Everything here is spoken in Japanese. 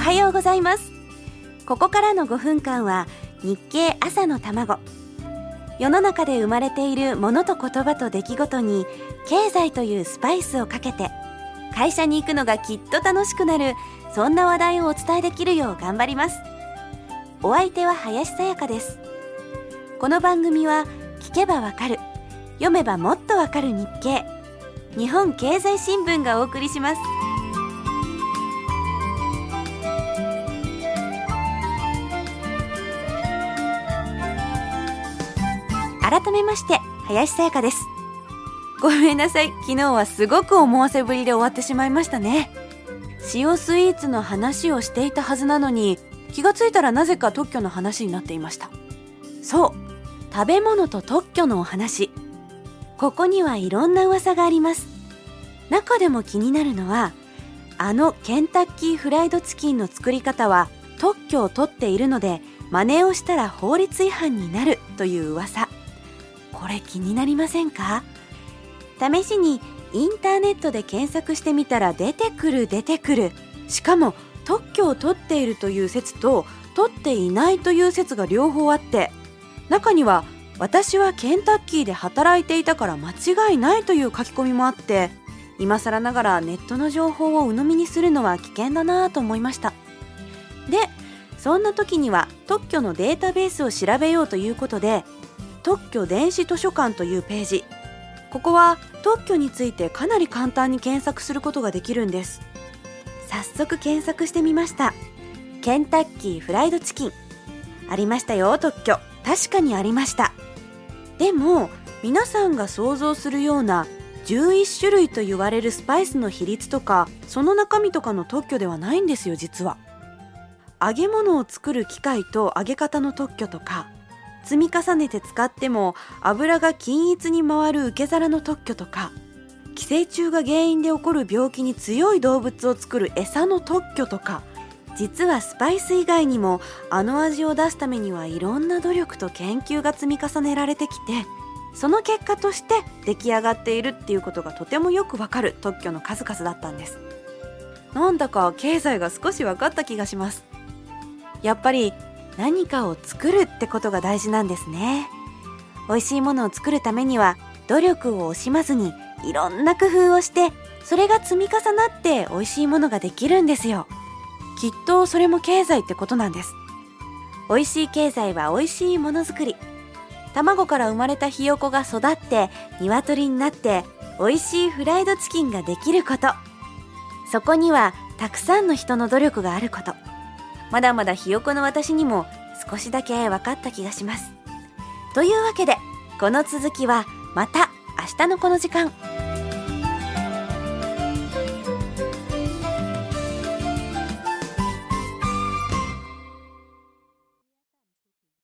はようございます。ここからの5分間は日経朝の卵。世の中で生まれているものと言葉と出来事に経済というスパイスをかけて会社に行くのがきっと楽しくなるそんな話題をお伝えできるよう頑張ります。お相手は林さやかです。この番組は聞けばわかる読めばもっとわかる日経日本経済新聞がお送りします。改めまして林さやかです。ごめんなさい。昨日はすごく思わせぶりで終わってしまいましたね。塩スイーツの話をしていたはずなのに気がついたらなぜか特許の話になっていました。そう。食べ物と特許のお話。ここにはいろんな噂があります。中でも気になるのはあのケンタッキーフライドチキンの作り方は特許を取っているので真似をしたら法律違反になるという噂。これ気になりませんか？試しにインターネットで検索してみたら出てくる出てくる。しかも特許を取っているという説と取っていないという説が両方あって中には私はケンタッキーで働いていたから間違いないという書き込みもあって今更ながらネットの情報を鵜呑みにするのは危険だなと思いました。でそんな時には特許のデータベースを調べようということで特許電子図書館というページ。ここは特許についてかなり簡単に検索することができるんです。早速検索してみました。ケンタッキーフライドチキン。ありましたよ特許。確かにありました。でも皆さんが想像するような11種類と言われるスパイスの比率とかその中身とかの特許ではないんですよ実は。揚げ物を作る機械と揚げ方の特許とか積み重ねて使っても油が均一に回る受け皿の特許とか寄生虫が原因で起こる病気に強い動物を作る餌の特許とか実はスパイス以外にもあの味を出すためにはいろんな努力と研究が積み重ねられてきてその結果として出来上がっているっていうことがとてもよくわかる特許の数々だったんです。なんだか経済が少し分かった気がします。やっぱり何かを作るってことが大事なんですね。美味しいものを作るためには努力を惜しまずにいろんな工夫をしてそれが積み重なって美味しいものができるんですよ。きっとそれも経済ってことなんです。美味しい経済は美味しいものづくり。卵から生まれたひよこが育って鶏になって美味しいフライドチキンができること。そこにはたくさんの人の努力があること。まだまだひよこの私にも少しだけ分かった気がします。というわけでこの続きはまた明日のこの時間。